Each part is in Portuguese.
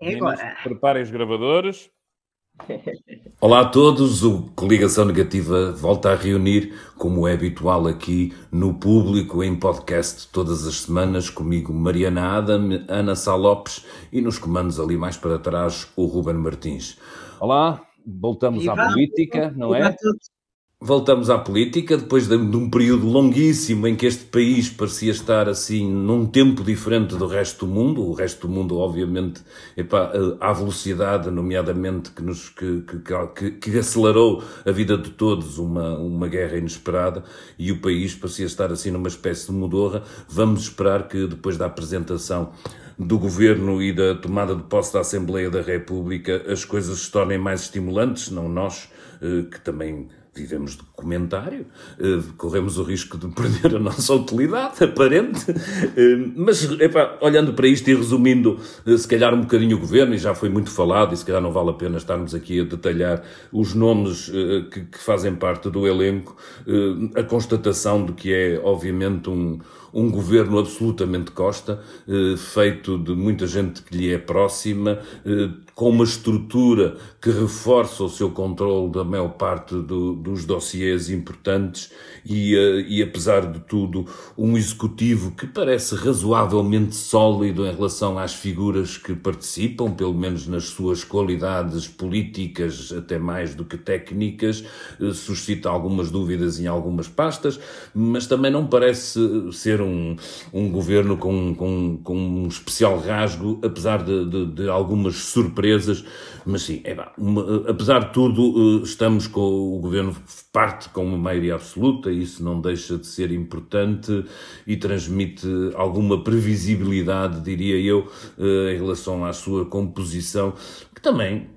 É agora. Preparem os gravadores. Olá a todos, o Coligação Negativa volta a reunir, como é habitual aqui no público, em podcast todas as semanas, comigo Mariana Adam, Ana Sá Lopes e nos comandos ali mais para trás o Ruben Martins. Olá, voltamos à política, não é? Voltamos à política, depois de, um período longuíssimo em que este país parecia estar assim num tempo diferente do resto do mundo. O resto do mundo, obviamente, epá, à velocidade, nomeadamente, que, nos, que, que, que, acelerou a vida de todos, uma, uma guerra inesperada, e o país parecia estar assim numa espécie de mudorra. Vamos esperar que depois da apresentação do governo e da tomada de posse da Assembleia da República as coisas se tornem mais estimulantes, não nós, eh, que também vivemos de comentário, eh, corremos o risco de perder a nossa utilidade aparente, eh, mas epá, olhando para isto e resumindo eh, se calhar um bocadinho o governo, e já foi muito falado, e se calhar não vale a pena estarmos aqui a detalhar os nomes que, que fazem parte do elenco, a constatação de que é obviamente um, um governo absolutamente Costa, feito de muita gente que lhe é próxima, com uma estrutura que reforça o seu controle da maior parte do, dos dossiês importantes e, uh, e, apesar de tudo, um executivo que parece razoavelmente sólido em relação às figuras que participam, pelo menos nas suas qualidades políticas, até mais do que técnicas, suscita algumas dúvidas em algumas pastas, mas também não parece ser um, um governo com, com, com um especial rasgo, apesar de, de, de algumas surpresas, mas sim, é, uma, apesar de tudo, uh, estamos com o governo parte com uma maioria absoluta, isso não deixa de ser importante e transmite alguma previsibilidade, diria eu, eh, em relação à sua composição, que também,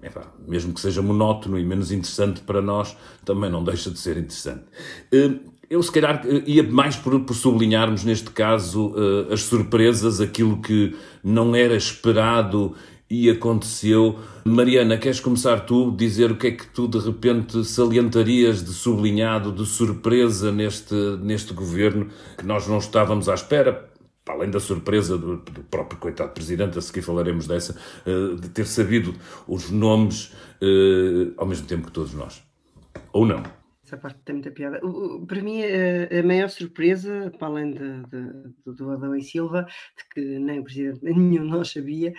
mesmo que seja monótono e menos interessante para nós, também não deixa de ser interessante. Eu, se calhar, eh, ia mais por, por sublinharmos, neste caso, as surpresas, aquilo que não era esperado e aconteceu. Mariana, queres começar tu, dizer o que é que tu de repente salientarias de sublinhado, de surpresa neste, neste governo, que nós não estávamos à espera, além da surpresa do, do, próprio coitado presidente, a seguir falaremos dessa, eh, de ter sabido os nomes ao mesmo tempo que todos nós. Ou não? Essa parte tem muita piada. Para mim, a maior surpresa, para além de, de, do Adão e Silva, de que nem o Presidente nenhum nós sabia,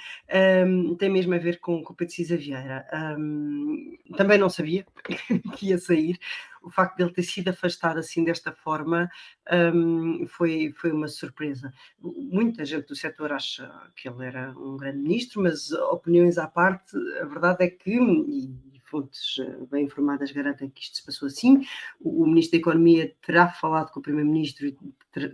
um, tem mesmo a ver com, com o Pedro Cisa Vieira. Um, também não sabia que ia sair. O facto de ele ter sido afastado assim desta forma um, foi, foi uma surpresa. Muita gente do setor acha que ele era um grande ministro, mas opiniões à parte, a verdade é que, fontes eh, bem informadas garantem que isto se passou assim. O, Ministro da Economia terá falado com o Primeiro-Ministro e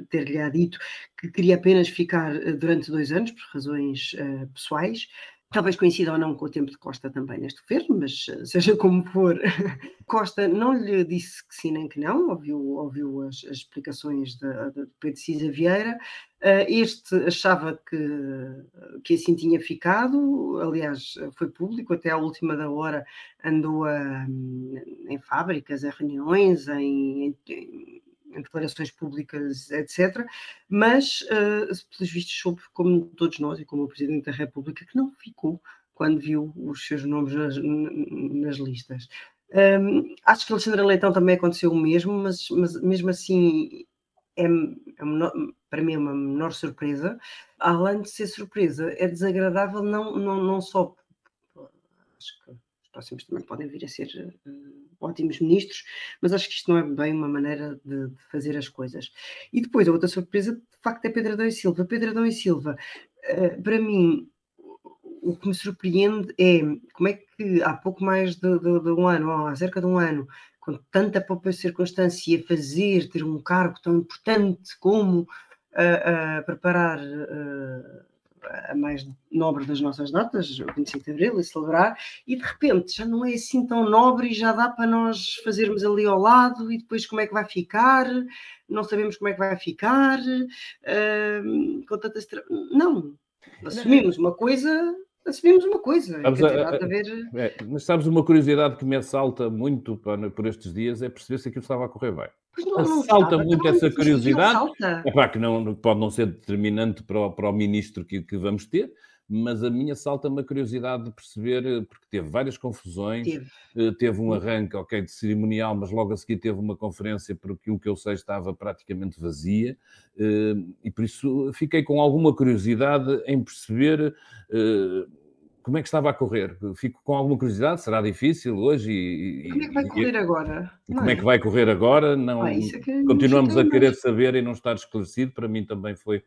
ter-lhe dito que queria apenas ficar eh, durante dois anos, por razões uh, pessoais. Talvez coincida ou não com o tempo de Costa também neste governo, mas seja como for, Costa não lhe disse que sim nem que não, ouviu, ouviu as, as explicações de Pedro Cisa Vieira. Este achava que, que assim tinha ficado, aliás, foi público, até à última da hora andou a, em fábricas, em reuniões, em em declarações públicas, etc. Mas, uh, pelos vistos, soube, como todos nós e como o Presidente da República, que não ficou quando viu os seus nomes nas, nas listas. Um, acho que Alexandra Leitão também aconteceu o mesmo, mas, mas mesmo assim é, é menor, para mim é uma menor surpresa. Além de ser surpresa, é desagradável não, não, não só acho que próximos também podem vir a ser uh, ótimos ministros, mas acho que isto não é bem uma maneira de, de, fazer as coisas. E depois, a outra surpresa, de facto, é Pedro Adão e Silva. Pedro Adão e Silva, uh, para mim, o que me surpreende é como é que há pouco mais de, de, de um ano, ou há cerca de um ano, com tanta pouca circunstância, fazer, ter um cargo tão importante como uh, preparar a mais nobre das nossas datas, o 25 de Abril, e celebrar, e de repente já não é assim tão nobre e já dá para nós fazermos ali ao lado e depois como é que vai ficar, não sabemos como é que vai ficar, uh, com tanta... Não, assumimos uma coisa assumimos uma coisa. Sabes, a, a ver... é, mas sabes uma curiosidade que me assalta muito para, por estes dias é perceber se aquilo estava a correr bem. Não, assalta não muito essa curiosidade. É para que não, pode não ser determinante para o, para o ministro que, que vamos ter, mas a minha salta-me a curiosidade de perceber, porque teve várias confusões, teve, teve um arranque, ok, de cerimonial, mas logo a seguir teve uma conferência, porque o que eu sei estava praticamente vazia, e por isso fiquei com alguma curiosidade em perceber como é que estava a correr? Fico com alguma curiosidade, será difícil hoje? E, como é que vai correr agora? como é? é? que vai correr agora? Não, ah, é continuamos a querer saber e não estar esclarecido. Para mim também foi,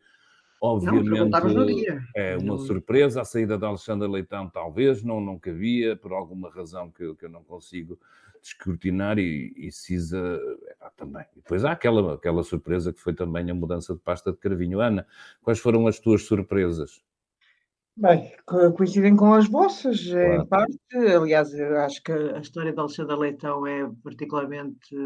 obviamente, não, é uma surpresa. A saída da Alexandra Leitão, talvez, não, não cabia, por alguma razão que, que eu não consigo descortinar e, e Cisa ah, também. E depois há aquela, aquela surpresa que foi também a mudança de pasta de Carvinho. Ana, quais foram as tuas surpresas? Bem, coincidem com as vossas, claro. em parte. Aliás, acho que a história da Alexandra Leitão é particularmente.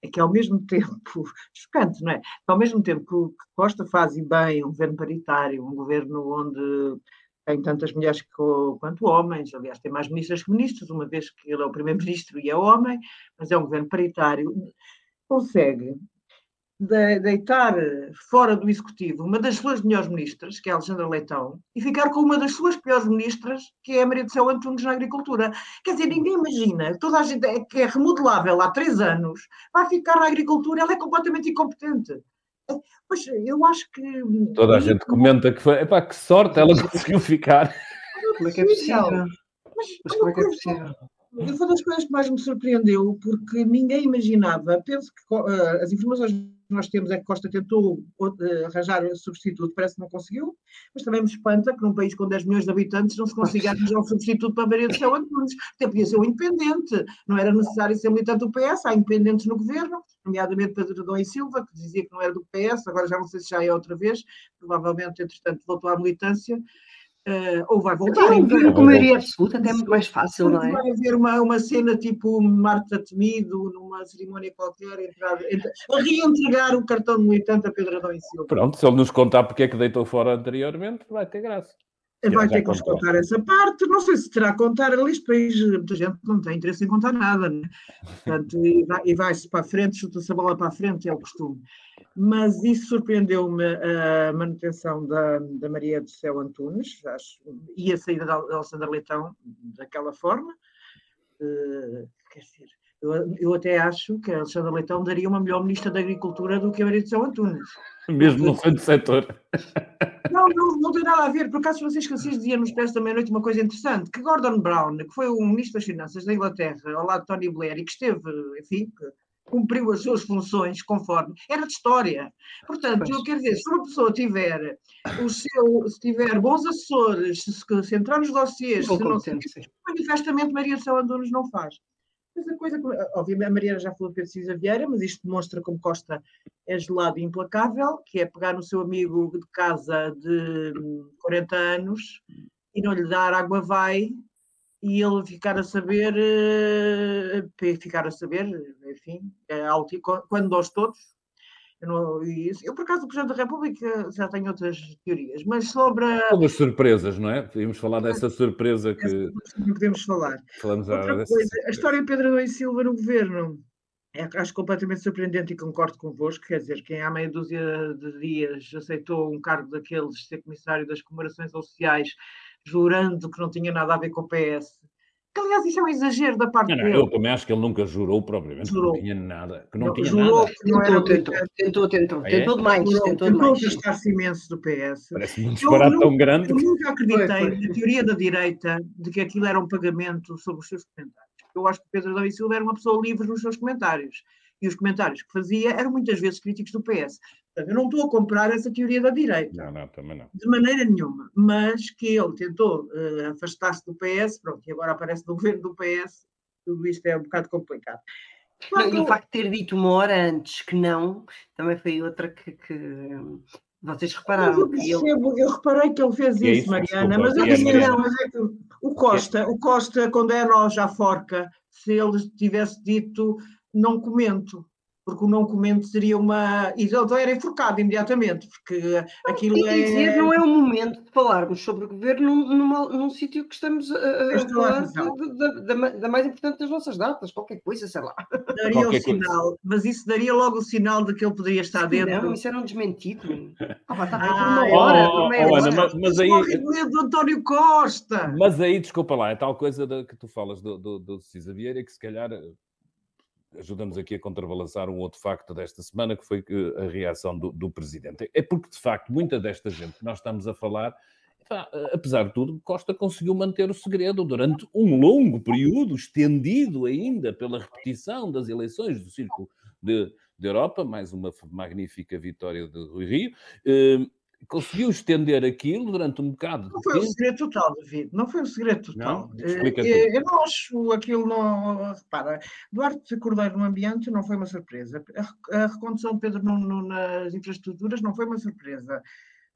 É que ao mesmo tempo, chocante, não é? Ao mesmo tempo que Costa faz e bem um governo paritário, um governo onde tem tantas mulheres quanto homens, aliás, tem mais ministras que ministros, uma vez que ele é o primeiro-ministro e é homem, mas é um governo paritário, consegue de deitar fora do executivo uma das suas melhores ministras, que é a Alexandra Leitão, e ficar com uma das suas piores ministras, que é a Maria do Céu Antunes na agricultura. Quer dizer, ninguém imagina, toda a gente é, que é remodelável há três anos, vai ficar na agricultura, ela é completamente incompetente. Pois eu acho que. Toda a gente comenta que foi. Epá, que sorte ela conseguiu ficar. Como é que é possível? Mas, Mas como é que é possível? Foi das coisas que mais me surpreendeu, porque ninguém imaginava, penso que uh, as informações nós temos é que Costa tentou uh, arranjar substituto, parece que não conseguiu, mas também me espanta que num país com 10 milhões de habitantes não se consiga arranjar um substituto para Maria do Céu Antunes, até podia ser um independente, não era necessário ser militante do PS, há independentes no governo, nomeadamente Pedro Adão e Silva, que dizia que não era do PS, agora já não sei se já é outra vez, provavelmente, entretanto, voltou à militância, Uh, ou vai voltar. Então, com maioria absoluta até é muito mais fácil, não é? Vai haver uma, uma cena tipo Marta Temido, numa cerimónia qualquer, entrar, entrar, a reentregar o cartão de militante a Pedro Adão e Silva. Pronto, se ele nos contar porque é que deitou fora anteriormente, vai ter graça. Vai ter que nos contar essa parte. Não sei se terá a contar ali, depois muita gente não tem interesse em contar nada, né? Portanto, e vai-se para a frente, chuta-se a bola para a frente, é o costume mas isso surpreendeu-me a manutenção da, da Maria do Céu Antunes acho, e a saída da Alessandra Leitão daquela forma. Uh, quer dizer, eu, eu, até acho que a Alexandra Leitão daria uma melhor ministra da Agricultura do que a Maria do Céu Antunes. Mesmo no centro setor. Não, não, não tem nada a ver. Por acaso, Francisco Assis dizia no Expresso da Meia-Noite uma coisa interessante, que Gordon Brown, que foi o ministro das Finanças da Inglaterra, ao lado de Tony Blair, e que esteve, enfim, cumpriu as suas funções conforme. Era de história. Portanto, pois. eu quero dizer, se uma pessoa tiver, o seu, se tiver bons assessores, se, se entrar nos dossiês, se não manifestamente Maria São Antunes não faz. Mas a coisa, obviamente, a Mariana já falou de Pedro Cisa Vieira, mas isto demonstra como Costa é gelado e implacável, que é pegar no seu amigo de casa de 40 anos e não lhe dar água vai e ele ficar a saber, uh, ficar a saber, enfim, é alto, quando nós todos, eu, não, eu, por acaso, o Presidente da República já tenho outras teorias, mas sobre a... Algumas surpresas, não é? Podíamos falar dessa surpresa que... Não podemos falar. Falamos Outra coisa, a história de Pedro Adão e Silva no governo, é, acho completamente surpreendente e concordo convosco, quer dizer, quem há meia dúzia de dias aceitou um cargo daqueles, de ser comissário das comemorações sociais, jurando que não tinha nada a ver com o PS. Que, aliás, isso é um exagero da parte não, não, dele. Eu também acho que ele nunca jurou propriamente jurou. que não tinha nada. Que não, não tinha jurou nada. Que não tentou, tentou, tentou, tentou, ah, é? tentou demais. Jurou, tentou demais. afastar-se imenso do PS. Parece um disparate tão grande. Eu nunca acreditei na teoria da direita de que aquilo era um pagamento sobre os seus comentários. Eu acho que Pedro Adão Silva era uma pessoa livre nos seus comentários e os comentários que fazia eram muitas vezes críticos do PS. Portanto, eu não estou a comprar essa teoria da direita. Não, não, também não. De maneira nenhuma. Mas que ele tentou uh, afastar-se do PS, pronto, e agora aparece no governo do PS, tudo isto é um bocado complicado. Claro, não, e o facto de ter dito uma hora antes que não, também foi outra que, que vocês repararam. Eu, percebo, ele... eu reparei que ele fez é isso, Mariana, mas eu disse não, mas é que o Costa, o Costa condena-os à forca se ele tivesse dito não comento porque o não comento seria uma. Então era enforcado imediatamente, porque aquilo não, é. Dizer, não é o momento de falarmos sobre o governo num, num, num sítio que estamos a, a falar da, da, da, mais importante das nossas datas, qualquer coisa, sei lá. Daria qualquer o sinal, coisa. mas isso daria logo o sinal de que ele poderia estar dentro. Não, isso era um desmentido. Ah, está bem, ah, uma hora. Oh, oh, Ana, mas, mas aí. do António Costa! Mas aí, desculpa lá, é tal coisa que tu falas do, do, do Cisa Vieira que se calhar ajuda-nos aqui a contrabalançar um outro facto desta semana, que foi a reação do, do Presidente. É porque, de facto, muita desta gente que nós estamos a falar, apesar de tudo, Costa conseguiu manter o segredo durante um longo período, estendido ainda pela repetição das eleições do Círculo de, de Europa, mais uma magnífica vitória de Rui Rio. Eh, conseguiu estender aquilo durante um bocado. Não foi um segredo total, David, não foi um segredo total. Não, eh, eu não acho aquilo, não, repara, Duarte Cordeiro no ambiente não foi uma surpresa, a, recondução de Pedro Nuno nas infraestruturas não foi uma surpresa.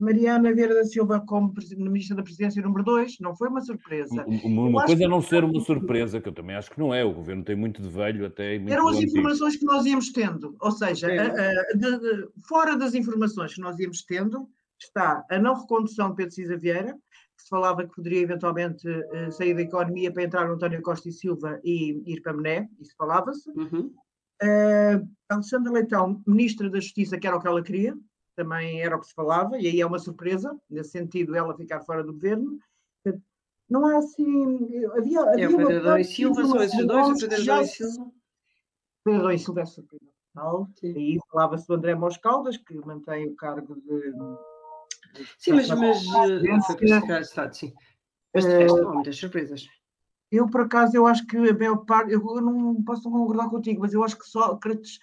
Mariana Vieira da Silva como Ministra da Presidência número 2, não foi uma surpresa. Uma, uma coisa é não ser uma surpresa, que eu também acho que não é. O governo tem muito de velho até. Eram as informações que nós íamos tendo, ou seja, a, a, de, de, fora das informações que nós íamos tendo, está a não recondução de Pedro Cisa Vieira, que se falava que poderia eventualmente uh, sair da economia para entrar no António Costa e Silva e ir para Mené, isso falava-se. Uhum. Uh, Alexandra Leitão, Ministra da Justiça, que era o que ela queria, também era o que se falava, e aí é uma surpresa, nesse sentido, ela ficar fora do governo. Não há assim. Havia, havia é o Pedro Adão e Silva, são esses dois, o Pedro Adão e Silva. Pedro Adão e Silva é surpresa. Aí falava-se do André Moscaldas, que mantém o cargo de Sim, mas, mas foi para Estado, sim. Mas de resto, há muitas surpresas. Eu, por acaso, eu acho que a maior parte, eu não posso concordar contigo, mas eu acho que Sócrates,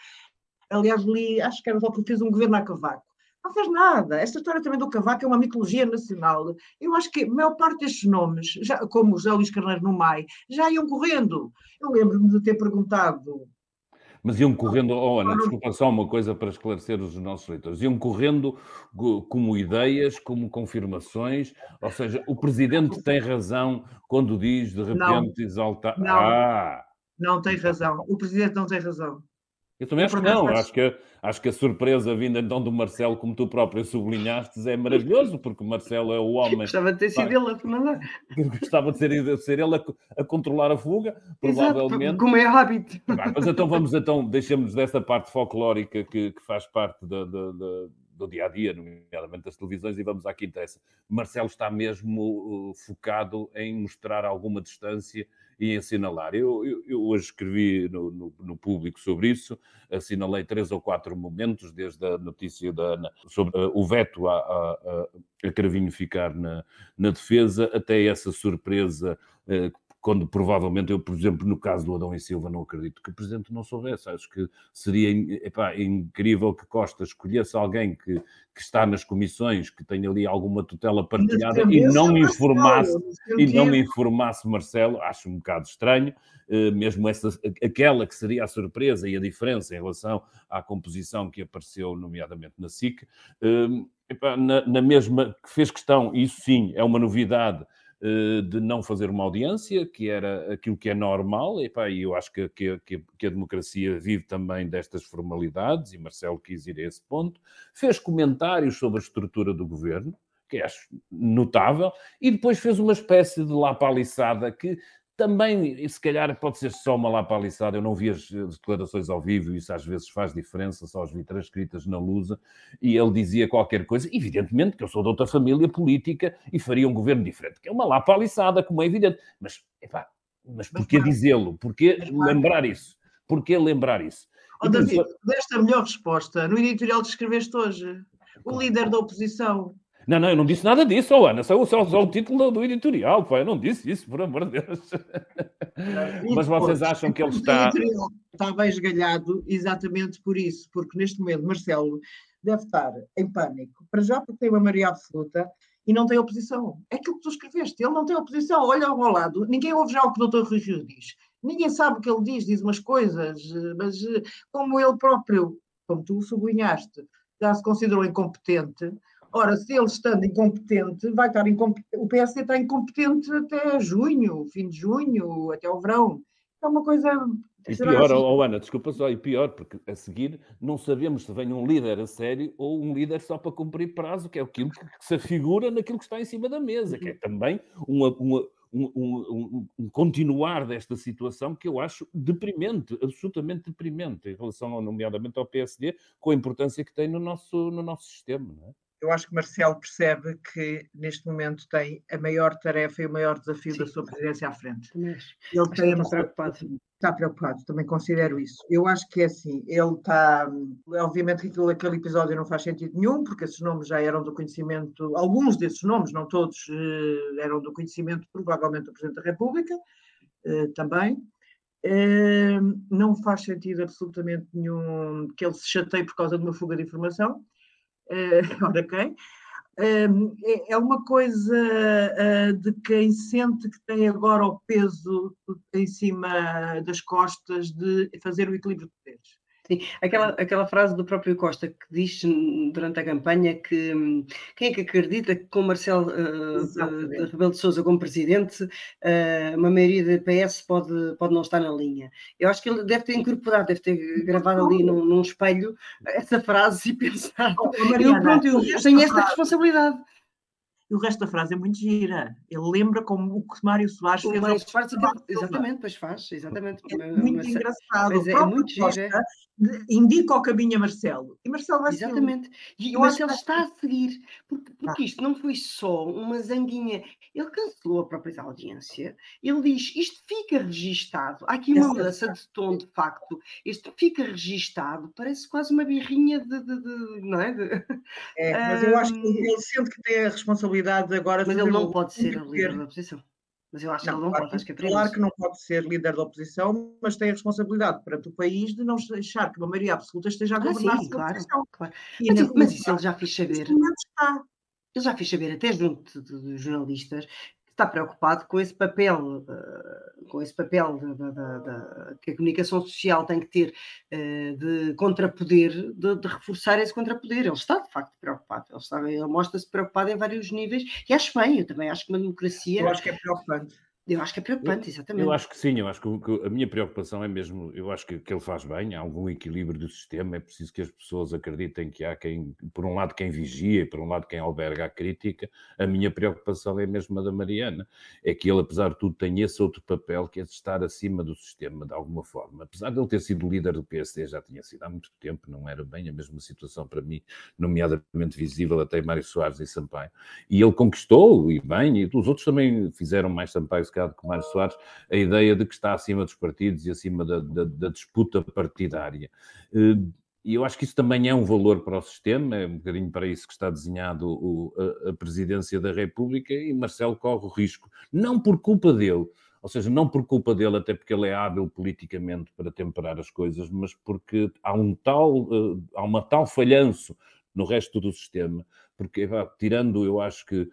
aliás, li, acho que era só porque fez um governo a cavaco. Não fez nada. Esta história também do cavaco é uma mitologia nacional. Eu acho que a maior parte destes nomes, já, como José Luís Carneiro no MAI, já iam correndo. Eu lembro-me de ter perguntado mas iam correndo, oh Ana, desculpa só uma coisa para esclarecer os nossos leitores, iam correndo como ideias, como confirmações, ou seja, o Presidente tem razão quando diz de repente exaltar. Não, ah. não tem razão, o Presidente não tem razão. Eu também acho que não. Acho que, acho que a surpresa vinda então do Marcelo, como tu próprio sublinhaste, é maravilhoso, porque o Marcelo é o homem. Gostava de ter sido ele a mandar. Gostava de ser, ser ele a, a, controlar a fuga, provavelmente. Exato, como é hábito. mas então vamos, então, deixemos dessa parte folclórica que, que faz parte da, da, da do dia a dia, nomeadamente das televisões, e vamos à que interessa. Marcelo está mesmo uh, focado em mostrar alguma distância e assinalar. Eu, eu, eu hoje escrevi no, no, no, público sobre isso, assinalei três ou quatro momentos, desde a notícia da Ana sobre uh, o veto a, a, a, Cravinho ficar na, na defesa, até essa surpresa uh, quando provavelmente eu, por exemplo, no caso do Adão e Silva, não acredito que o Presidente não soubesse. Acho que seria epá, incrível que Costa escolhesse alguém que, que está nas comissões, que tenha ali alguma tutela partilhada e não me informasse, e não informasse Marcelo, acho um bocado estranho, eh, mesmo essa, aquela que seria a surpresa e a diferença em relação à composição que apareceu, nomeadamente na SIC, eh, epá, na, na mesma, que fez questão, isso sim, é uma novidade, de não fazer uma audiência, que era aquilo que é normal, e pá, eu acho que, que, que, a democracia vive também destas formalidades, e Marcelo quis ir a esse ponto, fez comentários sobre a estrutura do governo, que acho notável, e depois fez uma espécie de lapaliçada que também, se calhar, pode ser só uma lapaliçada. Eu não vi as declarações ao vivo, isso às vezes faz diferença, só as vi transcritas na Lusa. E ele dizia qualquer coisa, evidentemente que eu sou de outra família política e faria um governo diferente, que é uma lapaliçada, como é evidente. Mas, epá, mas porquê dizê-lo? Porquê lembrar isso? Porquê lembrar isso? Oh, David, desta a melhor resposta no editorial que escreveste hoje. O líder da oposição não, não, eu não disse nada disso, oh, Ana. Só, só, só o título do editorial, pá. Eu não disse isso, por amor de Deus. Mas vocês acham que ele está. Está bem esgalhado exatamente por isso, porque neste momento Marcelo deve estar em pânico. Para já, porque tem uma maioria absoluta e não tem oposição. É aquilo que tu escreveste. Ele não tem oposição. Olha ao lado. Ninguém ouve já o que o doutor Rui Rio diz. Ninguém sabe o que ele diz, diz umas coisas, mas como ele próprio, como tu sublinhaste, já se considerou incompetente, Ora, se ele estando incompetente, vai estar incompetente. O PSD está incompetente até junho, fim de junho, até o verão. É uma coisa E pior, oh, Ana, desculpa só, e pior, porque a seguir não sabemos se vem um líder a sério ou um líder só para cumprir prazo, que é aquilo que se afigura naquilo que está em cima da mesa, que é uhum. também uma, uma um, um, um, continuar desta situação que eu acho deprimente, absolutamente deprimente, em relação, nomeadamente, ao PSD, com a importância que tem no nosso, no nosso sistema. Não é? Eu acho que Marcelo percebe que neste momento tem a maior tarefa e o maior desafio Sim. da sua presidência à frente. Ele tem está preocupado. Está preocupado, também considero isso. Eu acho que é assim, ele está. Obviamente que aquilo, aquele episódio não faz sentido nenhum, porque esses nomes já eram do conhecimento, alguns desses nomes, não todos, eh, eram do conhecimento, provavelmente, do Presidente da República eh, também. Eh, não faz sentido absolutamente nenhum que ele se chateie por causa de uma fuga de informação uh, ora quem, uh, é uma coisa uh, de quem sente que tem agora o peso em cima das costas de fazer o equilíbrio de poderes. Sim, aquela, aquela frase do próprio Costa que diz durante a campanha que hum, quem é que acredita que com Marcelo uh, Rebelo de Sousa como presidente uh, uma maioria da PS pode, pode não estar na linha. Eu acho que ele deve ter incorporado, deve ter gravado ali num, num espelho essa frase e pensado, oh, eu, pronto, eu tenho esta responsabilidade. E o resto da frase é muito gira. Ele lembra como o que Mário Soares o fez. Mário Soares, exatamente, pois faz, exatamente. É muito mas, engraçado. Mas é, é muito gira indica o caminho a Marcelo. E Marcelo vai Exatamente. E o Marcelo está a seguir, porque, porque ah. isto não foi só uma zanguinha. Ele cancelou a própria audiência. Ele diz: isto fica registado. Há aqui uma mudança de tom, de facto. Isto fica registado. Parece quase uma birrinha de. de, de não é? De, é mas um, eu acho que ele sente que tem a responsabilidade agora. Mas ele não pode ser a líder da oposição. Mas eu acho não, que ele não pode, acho que é Claro que não pode ser líder da oposição, mas tem a responsabilidade perante o país de não deixar que uma maioria absoluta esteja a ah, governar ah, sim, claro, claro. Mas, mas, isso ele já fez saber. Ele já fez saber, até junto dos jornalistas, está preocupado com esse papel, uh, com esse papel de, de, de, que a comunicação social tem que ter uh, de contrapoder, de, reforçar esse contrapoder. Ele está de facto preocupado, ele, ele mostra-se preocupado em vários níveis e acho bem, eu também acho que uma democracia. Eu acho que é preocupante. Eu acho que é preocupante, exatamente. Eu acho que sim, eu acho que, que a minha preocupação é mesmo, eu acho que, que, ele faz bem, há algum equilíbrio do sistema, é preciso que as pessoas acreditem que há quem, por um lado, quem vigia e por um lado, quem alberga a crítica. A minha preocupação é mesmo a da Mariana, é que ele, apesar de tudo, tem esse outro papel, que é de estar acima do sistema, de alguma forma. Apesar de ele ter sido líder do PSD, já tinha sido há muito tempo, não era bem a mesma situação para mim, nomeadamente visível até Mário Soares e Sampaio. E ele conquistou, e bem, e os outros também fizeram mais Sampaio, se bocado com Mário Soares, a ideia de que está acima dos partidos e acima da, da, da disputa partidária. Eh, e eu acho que isso também é um valor para o sistema, é um bocadinho para isso que está desenhado o, a, a, presidência da República, e Marcelo corre o risco, não por culpa dele, ou seja, não por culpa dele, até porque ele é hábil politicamente para temperar as coisas, mas porque há um tal, eh, há uma tal falhanço no resto do sistema, porque tirando, eu acho que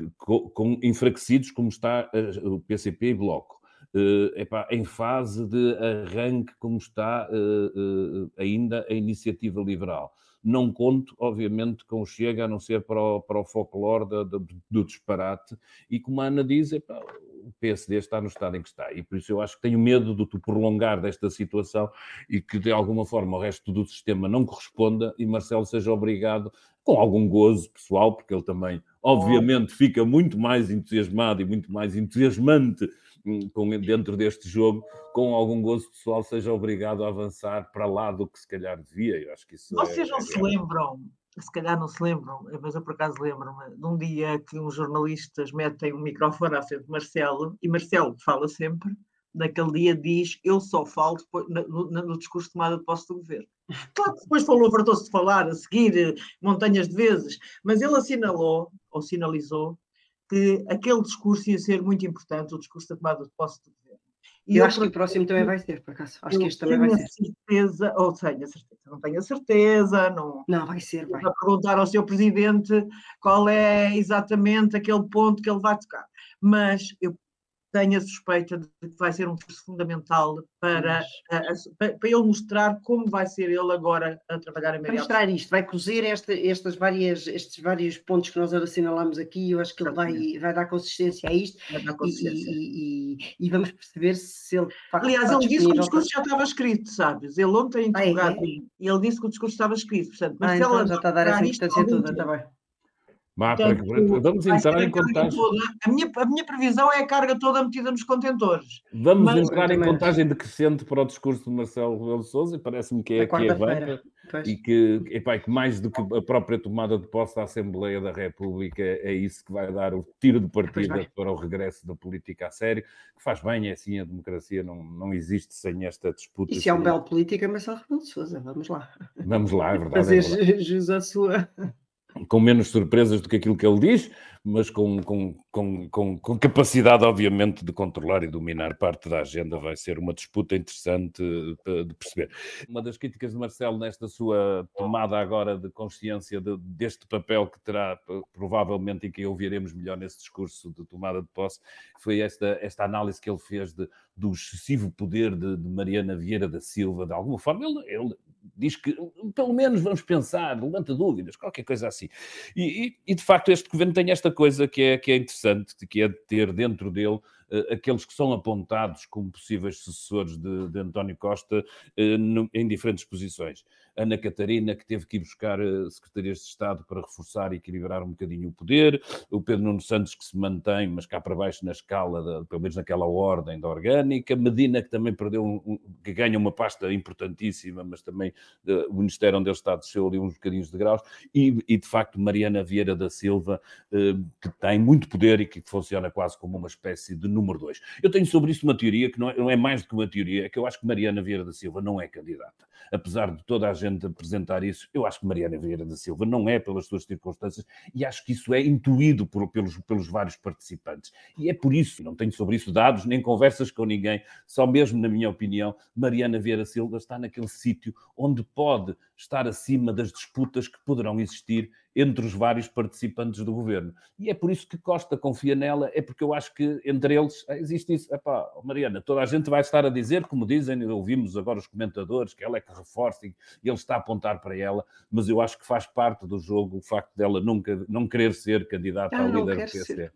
eh, com, enfraquecidos como está o PCP e Bloco. Uh, epá, em fase de arranque, como está uh, uh, ainda a iniciativa liberal. Não conto, obviamente, com o Chega, a não ser para o, para o folclore do, do, do disparate, e como a Ana diz, epá, o PSD está no estado em que está, e por isso eu acho que tenho medo do prolongar desta situação e que, de alguma forma, o resto do sistema não corresponda e Marcelo seja obrigado, com algum gozo pessoal, porque ele também obviamente fica muito mais entusiasmado e muito mais entusiasmante hum, com, dentro deste jogo, com algum gozo pessoal, seja obrigado a avançar para lá do que se calhar devia. Eu acho que isso Vocês é, não é se lembram, se calhar não se lembram, mas eu por acaso lembro-me de um dia que uns jornalistas metem um microfone à frente de Marcelo e Marcelo fala sempre naquele dia diz eu só falo depois, no, no, discurso de tomada de posse do governo. Claro que depois falou, fartou-se de falar, a seguir eh, montanhas de vezes, mas ele assinalou, ou sinalizou, que aquele discurso ia ser muito importante, o discurso da tomada de posse do governo. E eu, eu acho que o próximo também vai ser, por acaso. Acho que este também vai ser. certeza, ou tenho a certeza, não tenho a certeza, não. Não, vai ser, vai. Para perguntar ao seu presidente qual é exatamente aquele ponto que ele vai tocar. Mas eu tenho a suspeita de que vai ser um curso fundamental para, para, ele mostrar como vai ser ele agora a trabalhar em Maria. Vai mostrar isto, vai cozer esta, estas várias, estes vários pontos que nós assinalamos aqui, eu acho que ele vai, vai dar consistência a isto dar consistência. E, e, e, vamos perceber se ele... Aliás, ele disse que o discurso já estava escrito, sabes? Ele ontem interrogado ah, é, é? e ele disse que o discurso estava escrito, portanto, mas ah, então já está a dar essa importância toda, está bem. Portanto, vamos entrar em contagem. A minha, a minha previsão é a carga toda metida nos contentores. Vamos Mas, entrar em contagem decrescente para o discurso de Marcelo Rebelo Souza e parece-me que é aqui a banca e que, epá, que mais do que a própria tomada de posse da Assembleia da República é isso que vai dar o tiro de partida para o regresso da política a sério, que faz bem, é assim, a democracia não, não existe sem esta disputa. Isso é um belo político, é Marcelo Rebelo de Souza, vamos lá. Vamos lá, é verdade. Fazer é jus à sua com menos surpresas do que aquilo que ele diz, mas com, com, com, com, capacidade, obviamente, de controlar e dominar parte da agenda. Vai ser uma disputa interessante eh, de perceber. Uma das críticas de Marcelo nesta sua tomada agora de consciência de, deste papel que terá, provavelmente, e que ouviremos melhor nesse discurso de tomada de posse, foi esta, esta análise que ele fez de, do excessivo poder de, de Mariana Vieira da Silva. De alguma forma, ele, ele diz que pelo menos vamos pensar, levanta dúvidas, qualquer coisa assim. E, e, e, de facto este governo tem esta coisa que é, que é interessante, que é ter dentro dele uh, aqueles que são apontados como possíveis sucessores de, de António Costa uh, no, em diferentes posições. Ana Catarina, que teve que ir buscar uh, secretarias de Estado para reforçar e equilibrar um bocadinho o poder, o Pedro Nuno Santos, que se mantém, mas cá para baixo na escala, pelo menos naquela ordem da orgânica, Medina, que também perdeu, um, que ganha uma pasta importantíssima, mas também o Ministério onde ele está desceu ali uns bocadinhos de graus, e, e de facto Mariana Vieira da Silva, uh, que tem muito poder e que funciona quase como uma espécie de número dois. Eu tenho sobre isso uma teoria que não é, não é mais do que uma teoria, é que eu acho que Mariana Vieira da Silva não é candidata. Apesar de toda a gente gente apresentar isso. Eu acho que Mariana Vieira da Silva não é pelas suas circunstâncias e acho que isso é intuído por, pelos, pelos vários participantes. E é por isso, não tenho sobre isso dados nem conversas com ninguém, só mesmo na minha opinião, Mariana Vieira Silva está naquele sítio onde pode estar acima das disputas que poderão existir entre os vários participantes do governo. E é por isso que Costa confia nela, é porque eu acho que entre eles existe isso. Epá, Mariana, toda a gente vai estar a dizer, como dizem, ouvimos agora os comentadores, que ela é que reforça e ele está a apontar para ela, mas eu acho que faz parte do jogo o facto dela nunca não querer ser candidata ao líder do PC. Ser.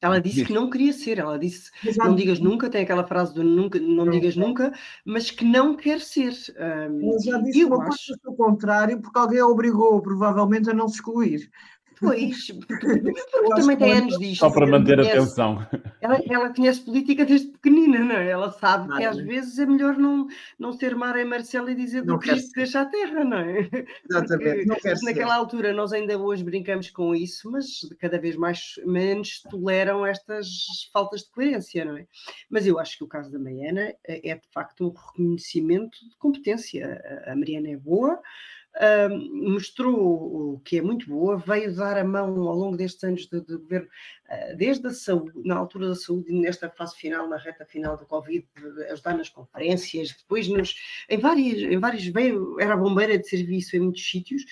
Ela disse que não queria ser, ela disse Exato. não digas nunca, tem aquela frase do nunca, não, não digas nunca, mas que não quer ser. Um, ela já disse uma acho... coisa do contrário, porque alguém a obrigou provavelmente a não se excluir. Pois, também tem anos disto. Só para manter a atenção. Ela, ela conhece política desde pequenina, não é? Ela sabe que às vezes é melhor não, não ser Mara e Marcela e dizer do que deixa a terra, não é? Exatamente. não quer naquela ser. altura nós ainda hoje brincamos com isso, mas cada vez mais menos toleram estas faltas de coerência, não é? Mas eu acho que o caso da Mariana é, é de facto um reconhecimento de competência. A Mariana é boa, mostrou que é muito boa, veio dar a mão ao longo destes anos de, de governo, uh, desde a saúde, na altura da saúde, nesta fase final, na reta final do Covid, ajudar nas conferências, depois nos, em vários, em vários veio, era bombeira de serviço em muitos sítios,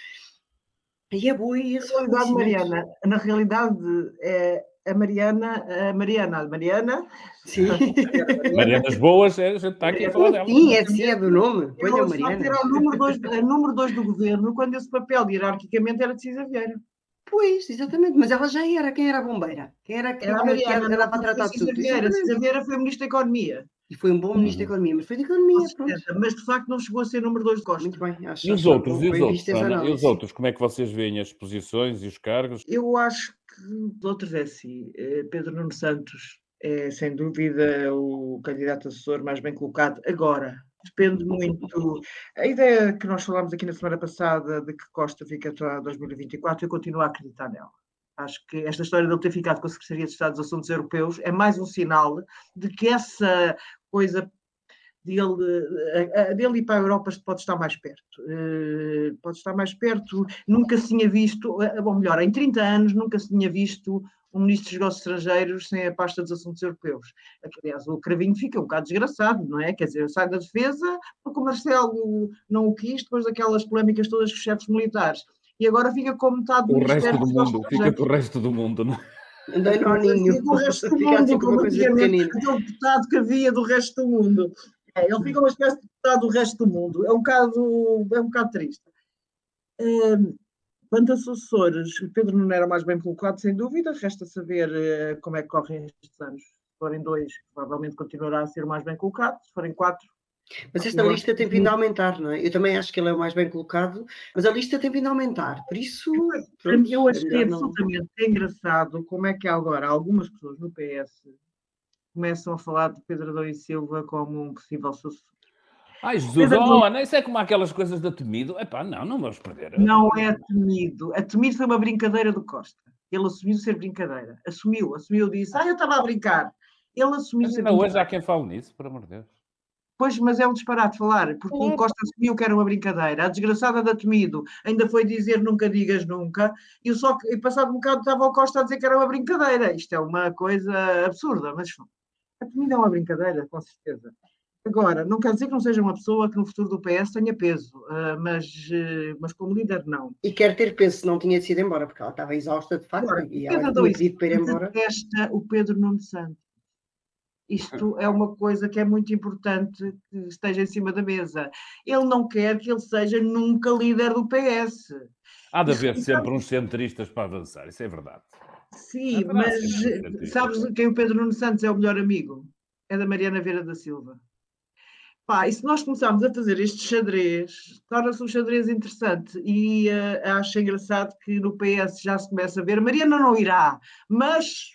e é boa esse. Na realidade, Mariana, na realidade, é, a Mariana, a Mariana, a Mariana. Sim. Marianas boas, é, a gente está aqui a falar dela. Sim, é sim, é do nome. Põe a Mariana. Era o número 2 número dois do governo, quando esse papel hierarquicamente era de Cisa Vieira. Pois, exatamente, mas ela já era. Quem era a bombeira? Quem era, era a Mariana, que era para tratar tudo? Vieira. Cisa Vieira foi Ministro da Economia. E foi um bom ministro da. Economia, mas foi de Economia, pronto. Mas de facto não chegou a ser número 2 de Costa. Muito bem, acho E os outros, e os outros, Ana, e os outros, como é que vocês veem as posições e os cargos? Eu acho que os outros é assim. Eh, Pedro Nuno Santos é sem dúvida o candidato assessor mais bem colocado agora. Depende muito. A ideia que nós falámos aqui na semana passada de que Costa fica até 2024, eu continuo a acreditar nela. Acho que esta história de ele ter ficado com a Secretaria de Estado dos Assuntos Europeus é mais um sinal de que essa coisa dele, dele ir para a Europa pode estar mais perto. Eh, pode estar mais perto. Nunca se tinha visto, eh, ou melhor, em 30 anos nunca se tinha visto um ministro dos negócios estrangeiros sem a pasta dos assuntos europeus. Aliás, o cravinho fica um bocado desgraçado, não é? Quer dizer, sai da defesa porque o Marcelo não o quis depois daquelas polémicas todas com os chefes militares e agora fica com metade do O resto do mundo, fica com o resto do mundo, não é? Andei no ninho. Do resto do mundo, assim como antigamente, aquele deputado que havia do resto do mundo. É, ele fica uma espécie de deputado do resto do mundo. É um bocado, é um bocado triste. Um, quanto a sucessores, Pedro não era mais bem colocado, sem dúvida. Resta saber uh, como é que correm estes anos. Se forem dois, provavelmente continuará a ser mais bem colocado. Se forem quatro, mas esta lista tem vindo a aumentar, não é? Eu também acho que ele é o mais bem colocado, mas a lista tem vindo a aumentar, por isso. Pronto, eu achei absolutamente não... engraçado como é que agora algumas pessoas no PS começam a falar de Pedro Adão e Silva como um possível sucessor. Ai, Jesus, oh, isso é como aquelas coisas da Temido. Epá, não, não vamos perder. Não é Temido. A Temido foi uma brincadeira do Costa. Ele assumiu ser brincadeira. Assumiu, assumiu, disse, ah, eu estava a brincar. Ele assumiu mas ser brincadeira. hoje há quem fale nisso, por amor de Deus. Pois, mas é um disparate falar, porque o Costa assumiu que era uma brincadeira. A desgraçada da Temido ainda foi dizer nunca digas nunca, e só que, e passado um bocado estava o Costa a dizer que era uma brincadeira. Isto é uma coisa absurda, mas a Temido é uma brincadeira, com certeza. Agora, não quer dizer que não seja uma pessoa que no futuro do PS tenha peso, uh, mas, uh, mas como líder, não. E quer ter peso se não tinha sido embora, porque ela estava exausta de facto Agora, e ela tinha dito para ir embora. o Pedro Nuno Santos. Isto é uma coisa que é muito importante que esteja em cima da mesa. Ele não quer que ele seja nunca líder do PS. Há de haver sempre uns centristas para avançar, isso é verdade. Sim, mas sabes quem o Pedro Nuno Santos é o melhor amigo? É da Mariana Vera da Silva. Pá, e se nós começarmos a fazer este xadrez, torna-se um xadrez interessante e uh, acho engraçado que no PS já se começa a ver. Mariana não irá, mas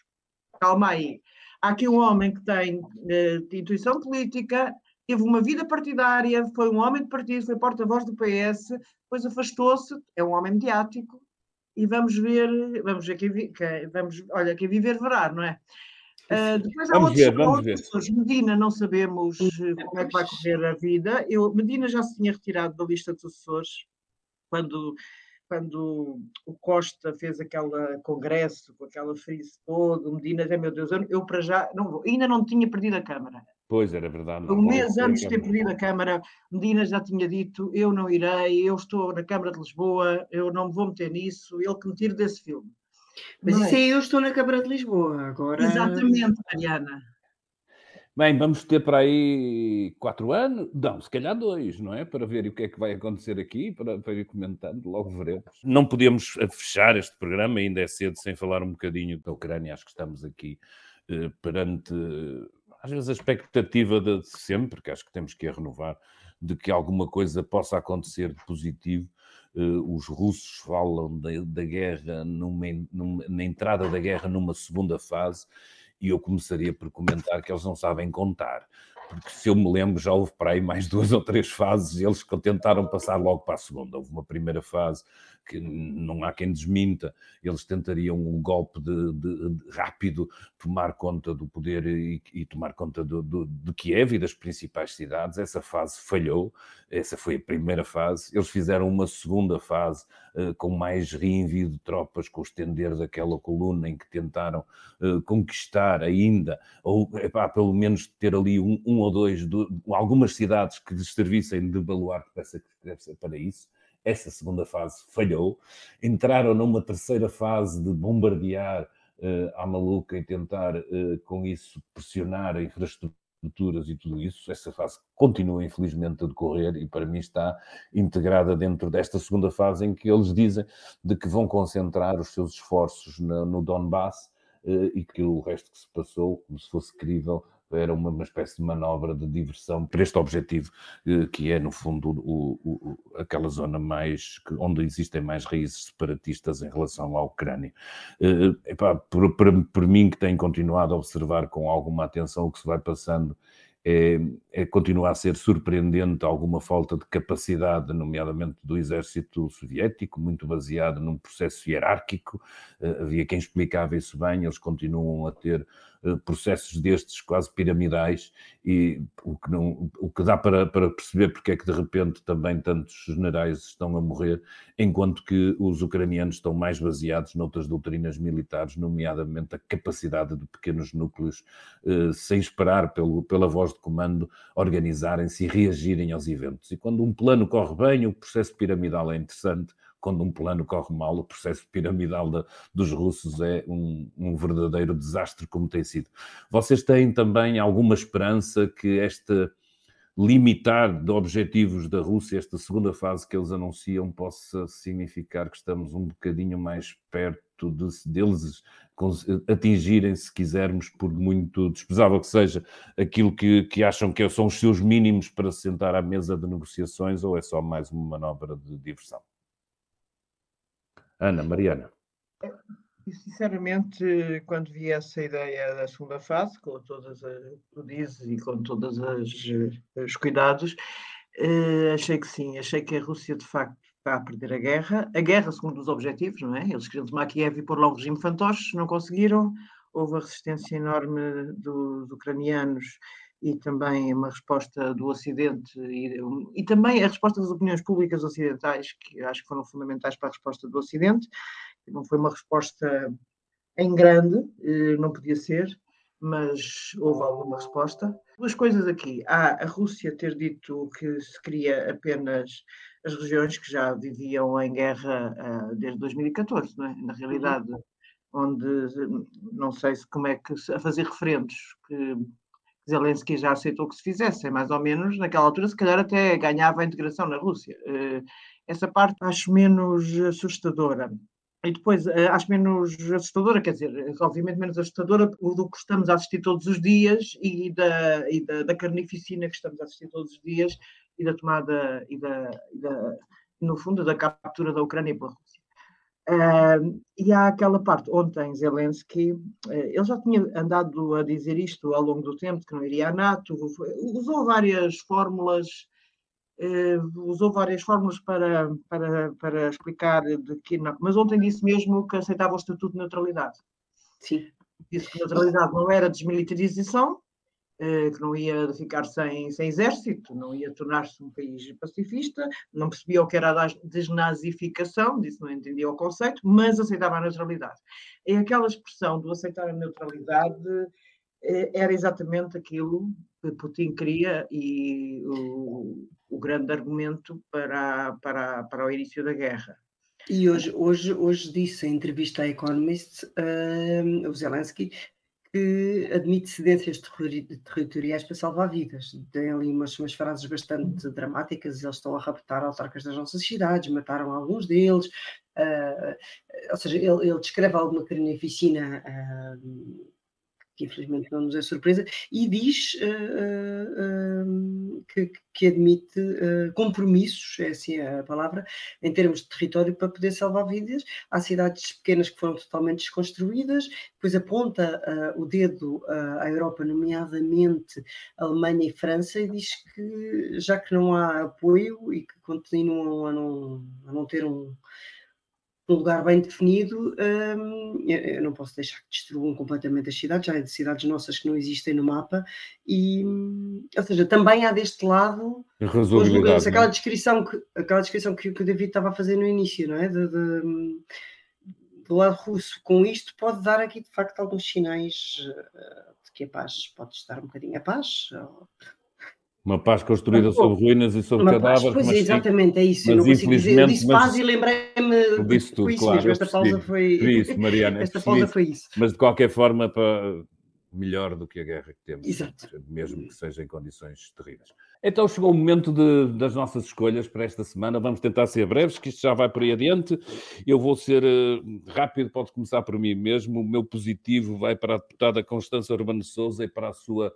calma aí Há aqui um homem que tem uh, intuição política, teve uma vida partidária, foi um homem de partido, foi porta-voz do PS, depois afastou-se, é um homem mediático, e vamos ver, vamos ver quem, quem vamos, olha, quem viver verá, não é? Uh, depois há vamos outros, ver, vamos ver. Medina não sabemos eh, como é que vai correr a vida. Eu, Medina já se tinha retirado da lista de sucessores quando quando o Costa fez aquele congresso com aquela frise todo, Medina, é meu Deus, eu, eu, para já não vou, ainda não tinha perdido a Câmara. Pois, era verdade. Um mês antes de ter perdido a Câmara, Medina já tinha dito, eu não irei, eu estou na Câmara de Lisboa, eu não me vou meter nisso, ele que me tire desse filme. Mas, isso aí eu estou na Câmara de Lisboa, agora... Exatamente, Mariana. Bem, vamos ter para aí quatro anos, não, se calhar dois, não é? Para ver o que é que vai acontecer aqui, para, para ir comentando, logo veremos. Não podemos fechar este programa, ainda é cedo, sem falar um bocadinho da Ucrânia. Acho que estamos aqui eh, perante, às vezes, a expectativa de sempre, que acho que temos que a renovar, de que alguma coisa possa acontecer de positivo. Uh, os russos falam da, guerra, numa, numa, na entrada da guerra numa segunda fase, e eu começaria por comentar que eles não sabem contar, porque se eu me lembro, já houve para aí mais duas ou três fases, eles tentaram passar logo para a segunda. Houve uma primeira fase que não há quem desminta, eles tentariam um golpe de, de, de rápido tomar conta do poder e, e tomar conta do, do, de Kiev e das principais cidades. Essa fase falhou, essa foi a primeira fase. Eles fizeram uma segunda fase uh, com mais reenvio de tropas, com o estender daquela coluna em que tentaram uh, conquistar ainda, ou epá, pelo menos ter ali um, um ou dois, algumas cidades que lhes servissem de baluarte para isso essa segunda fase falhou. Entraram numa terceira fase de bombardear uh, à maluca e tentar, uh, com isso, pressionar a infraestruturas e tudo isso. Essa fase continua, infelizmente, a decorrer e, para mim, está integrada dentro desta segunda fase em que eles dizem de que vão concentrar os seus esforços no, no Donbass uh, e que o resto que se passou, como se fosse crível, era uma, uma espécie de manobra de diversão para este objetivo, eh, que é, no fundo, o, o, aquela zona mais onde existem mais raízes separatistas em relação à Ucrânia. Eh, epá, por, por, por mim, que tenho continuado a observar com alguma atenção o que se vai passando é, é, continua a ser surpreendente alguma falta de capacidade, nomeadamente do exército soviético, muito baseado num processo hierárquico. Uh, havia quem explicava isso bem, eles continuam a ter processos destes quase piramidais, e o que, não, o que dá para, para perceber porque é que de repente também tantos generais estão a morrer, enquanto que os ucranianos estão mais baseados noutras doutrinas militares, nomeadamente a capacidade de pequenos núcleos, uh, sem esperar pelo, pela voz de comando, organizarem-se e reagirem aos eventos. E quando um plano corre bem, o processo piramidal é interessante. Quando um plano corre mal, o processo piramidal da, dos russos é um, um, verdadeiro desastre, como tem sido. Vocês têm também alguma esperança que esta limitar de objetivos da Rússia, esta segunda fase que eles anunciam, possa significar que estamos um bocadinho mais perto de, deles atingirem, se quisermos, por muito desprezável que seja, aquilo que, que acham que são os seus mínimos para se sentar à mesa de negociações, ou é só mais uma manobra de diversão? Ana, Mariana. E, sinceramente, quando vi essa ideia da segunda fase, com todas as tu dizes e com todos os cuidados, eh, achei que sim, achei que a Rússia de facto está a perder a guerra. A guerra, segundo os objetivos, não é? Eles queriam tomar Kiev e pôr lá um regime fantoche, não conseguiram. Houve a resistência enorme dos ucranianos e também uma resposta do Ocidente e, e, também a resposta das opiniões públicas ocidentais, que acho que foram fundamentais para a resposta do Ocidente. Não foi uma resposta em grande, eh, não podia ser, mas houve alguma resposta. Duas coisas aqui. Há a Rússia ter dito que se queria apenas as regiões que já viviam em guerra uh, desde 2014, não é? na realidade, onde não sei se como é que a fazer referendos que Zelensky já aceitou que se fizesse, mais ou menos, naquela altura, se calhar até ganhava a integração na Rússia. Uh, essa parte acho menos assustadora. E depois uh, acho menos assustadora, quer dizer, obviamente menos assustadora do que estamos a assistir todos os dias e da, e da, da carnificina que estamos a assistir todos os dias e da tomada e da, e da no fundo, da captura da Ucrânia pela Rússia. Uh, e há aquela parte, ontem Zelensky, uh, ele já tinha andado a dizer isto ao longo do tempo, que não iria à NATO, usou várias fórmulas, uh, usou várias fórmulas para, para, para explicar de que não, mas ontem disse mesmo que aceitava o estatuto de neutralidade. Sim. Disse que neutralidade não era desmilitarização, que não ia ficar sem, sem exército, não ia tornar-se um país pacifista, não percebia o que era a desnazificação, disse não entendia o conceito, mas aceitava a neutralidade. E aquela expressão do aceitar a neutralidade eh, era exatamente aquilo que Putin queria e o, o grande argumento para, para, para o início da guerra. E hoje, hoje, hoje disse em entrevista à Economist, uh, o Zelensky, que admite cedências territoriais para salvar vidas. Tem ali umas, umas frases bastante dramáticas, eles estão a raptar autarcas das nossas cidades, mataram alguns deles, uh, ou seja, ele, ele descreve alguma carnificina uh, que infelizmente não nos é surpresa, e diz uh, uh, que, que, admite uh, compromissos, é assim a palavra, em termos de território para poder salvar vidas. Há cidades pequenas que foram totalmente desconstruídas, depois aponta o dedo à Europa, nomeadamente Alemanha e França, e diz que já que não há apoio e que continuam a não, a não ter um um lugar bem definido, hum, eu não posso deixar que destruam completamente as cidades, já há cidades nossas que não existem no mapa, e, ou seja, também há deste lado lugares, aquela descrição que aquela descrição que, que o David estava a fazer no início, não é? De, de, do lado russo, com isto pode dar aqui de facto alguns sinais eh, de que a paz pode estar um bocadinho a paz, uma paz construída sobre ruínas e sobre cadáveres. Paz, pois exatamente, é isso. Mas, eu não consigo dizer. Eu disse paz e lembrei-me disso tudo, claro. Mesmo. Esta pausa foi. Isso, Mariana. Esta pausa foi isso. Mas de qualquer forma, para... melhor do que a guerra que temos. Exato. Mesmo que seja em condições terríveis. Então chegou o momento de, das nossas escolhas para esta semana. Vamos tentar ser breves, que isto já vai por aí adiante. Eu vou ser uh, rápido, pode começar por mim mesmo. O meu positivo vai para a deputada Constança Urbano Souza e para a sua eh,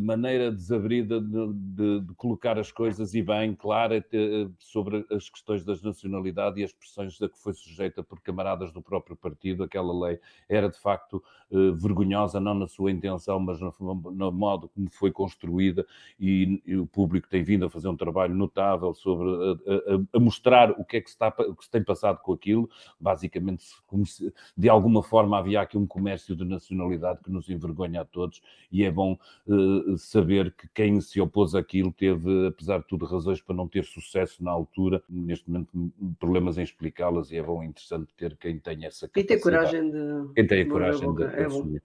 maneira desabrida de, de, de, colocar as coisas e bem clara eh, sobre as questões das nacionalidades e as pressões a que foi sujeita por camaradas do próprio partido. Aquela lei era de facto eh, vergonhosa, não na sua intenção, mas no, no modo como foi construída, e, e, o público tem vindo a fazer um trabalho notável sobre a, a, a mostrar o que é que se, que se tem passado com aquilo. Basicamente, se, de alguma forma havia aqui um comércio de nacionalidade que nos envergonha a todos, e é bom uh, saber que quem se opôs àquilo teve, apesar de tudo, razões para não ter sucesso na altura. Neste momento, problemas em explicá-las e é bom, interessante ter quem tem essa capacidade. E ter coragem de... Quem tem a coragem de, é assumir.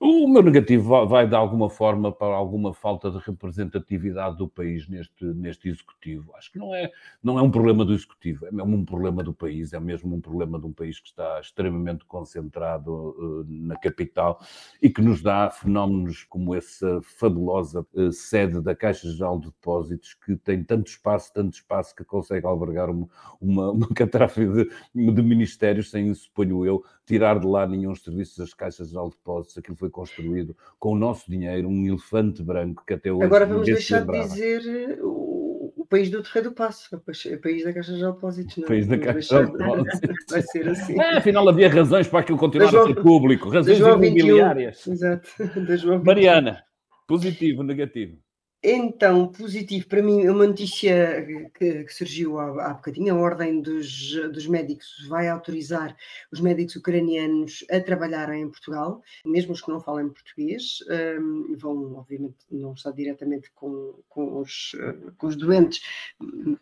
O meu negativo vai, de alguma forma, para alguma falta de representatividade do país neste, neste executivo. Acho que não é, não é um problema do executivo, é mesmo um problema do país, é mesmo um problema de um país que está extremamente concentrado uh, na capital e que nos dá fenómenos como essa fabulosa uh, sede da Caixa Geral de Depósitos, que tem tanto espaço, tanto espaço que consegue albergar uma, uma, uma catrafe de, de ministérios, sem, suponho eu, tirar de lá nenhum serviços das Caixas Geral de Depósitos. Aquilo foi construído com o nosso dinheiro, um elefante branco que até hoje. Agora vamos deixar de dizer o país do Terreiro do Passo, o país da Caixa de Depósitos. Não, o país da Caixa de Depósitos. Vai ser assim. É, afinal, havia razões para aquilo continuar a ser público, razões imobiliárias. Exato. Mariana, positivo, negativo. Então, positivo, para mim, uma notícia que, que surgiu há, há bocadinho, a Ordem dos, dos Médicos vai autorizar os médicos ucranianos a trabalharem em Portugal, mesmo os que não falam português, um, vão, obviamente, não estar diretamente com, com, os, com os doentes,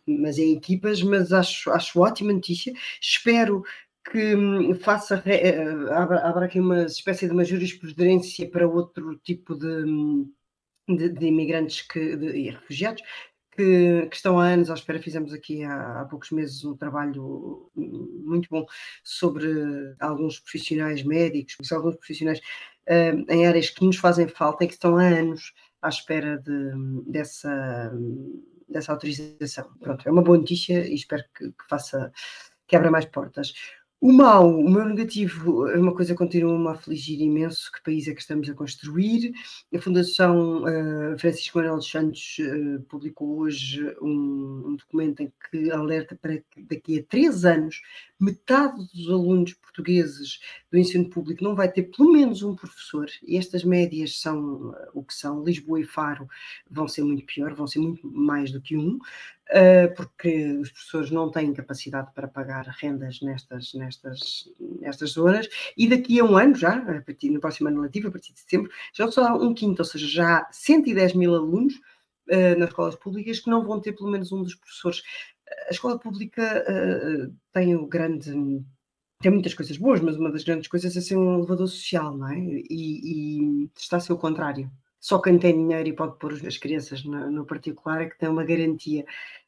mas em equipas, mas acho, acho ótima notícia, espero que hum, faça, eh, abra, abra aqui uma espécie de uma jurisprudência para outro tipo de hum, de, de imigrantes que, de, e refugiados que, que, estão há anos à espera. Fizemos aqui há, há, poucos meses um trabalho muito bom sobre alguns profissionais médicos, alguns profissionais uh, em áreas que nos fazem falta e que estão há anos à espera de, dessa, dessa autorização. Pronto, é uma boa notícia e espero que, que faça que abra mais portas. O mal, o meu negativo, é uma coisa que continua-me a afligir imenso, que país é que estamos a construir. A Fundação uh, Francisco Manuel dos Santos uh, publicou hoje um, um, documento em que alerta para que daqui a três anos metade dos alunos portugueses do ensino público não vai ter pelo menos um professor, e estas médias são uh, o que são, Lisboa e Faro vão ser muito pior, vão ser muito mais do que um, porque os professores não têm capacidade para pagar rendas nestas, nestas, nestas zonas, e daqui a um ano já, a partir, no próximo ano letivo, a partir de setembro, já só um quinto, ou seja, já há 110 mil alunos uh, nas escolas públicas que não vão ter pelo menos um dos professores. A escola pública uh, tem o grande tem muitas coisas boas, mas uma das grandes coisas é ser um elevador social, não é? E, e está a ser o contrário só quem tem dinheiro e pode pôr as crianças no, no particular é que tem uma garantia.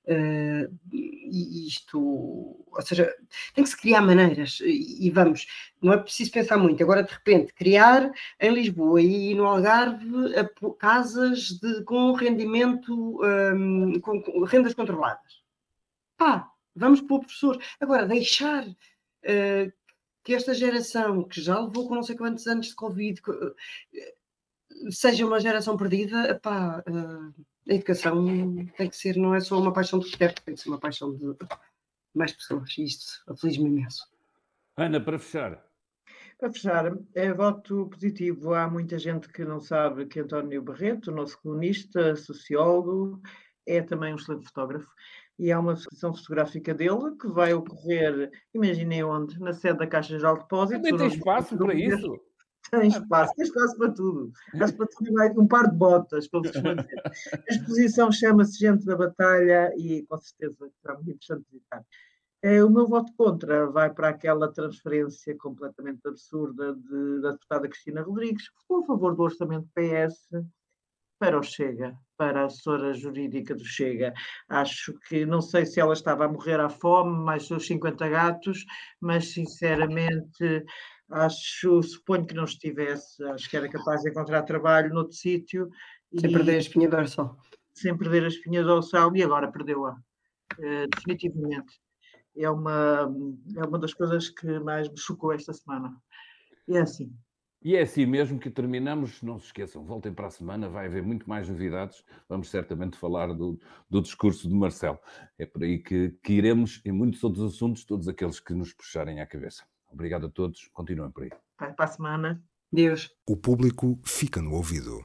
Uh, e isto, ou seja, tem que se criar maneiras e, e, vamos, não é preciso pensar muito. Agora, de repente, criar em Lisboa e no Algarve casas de, com rendimento, um, com, com, rendas controladas. Pá, vamos para o professor. Agora, deixar. Uh, que esta geração que já levou com não sei quantos anos de Covid, seja uma geração perdida, pá, eh, a educação tem que ser, não é só uma paixão de arquiteto, tem que ser uma paixão de mais pessoas. E isto aflige-me imenso. Ana, para fechar. Para fechar, é voto positivo. Há muita gente que não sabe que António Barreto, nosso colunista, sociólogo, é também um excelente fotógrafo. E há uma sessão fotográfica dele que vai ocorrer, imaginem onde, na sede da Caixa Geral de Depósitos. Também tem espaço para isso? Tem espaço, tem espaço para tudo. Espaço para tudo e um par de botas, como se chama dizer. A exposição chama-se Gente da Batalha e com certeza será muito interessante visitar. É, o meu voto contra vai para aquela transferência completamente absurda de, da deputada Cristina Rodrigues, que ficou a favor do orçamento PS para o Chega, para a assessora jurídica do Chega. Acho que, não sei se ela estava a morrer à fome, mais seus 50 gatos, mas sinceramente acho, suponho que não estivesse, acho que era capaz de encontrar trabalho noutro sítio. Sem e, perder a espinha dorsal. Sem perder a espinha dorsal e agora perdeu-a, uh, definitivamente. É uma, é uma das coisas que mais me chocou esta semana. É assim. E é assim mesmo que terminamos. Não se esqueçam, voltem para a semana, vai haver muito mais novidades. Vamos certamente falar do, do discurso de Marcelo. É por aí que, que iremos em muitos outros assuntos, todos aqueles que nos puxarem à cabeça. Obrigado a todos. Continuem por aí. Para a semana. Deus. O público fica no ouvido.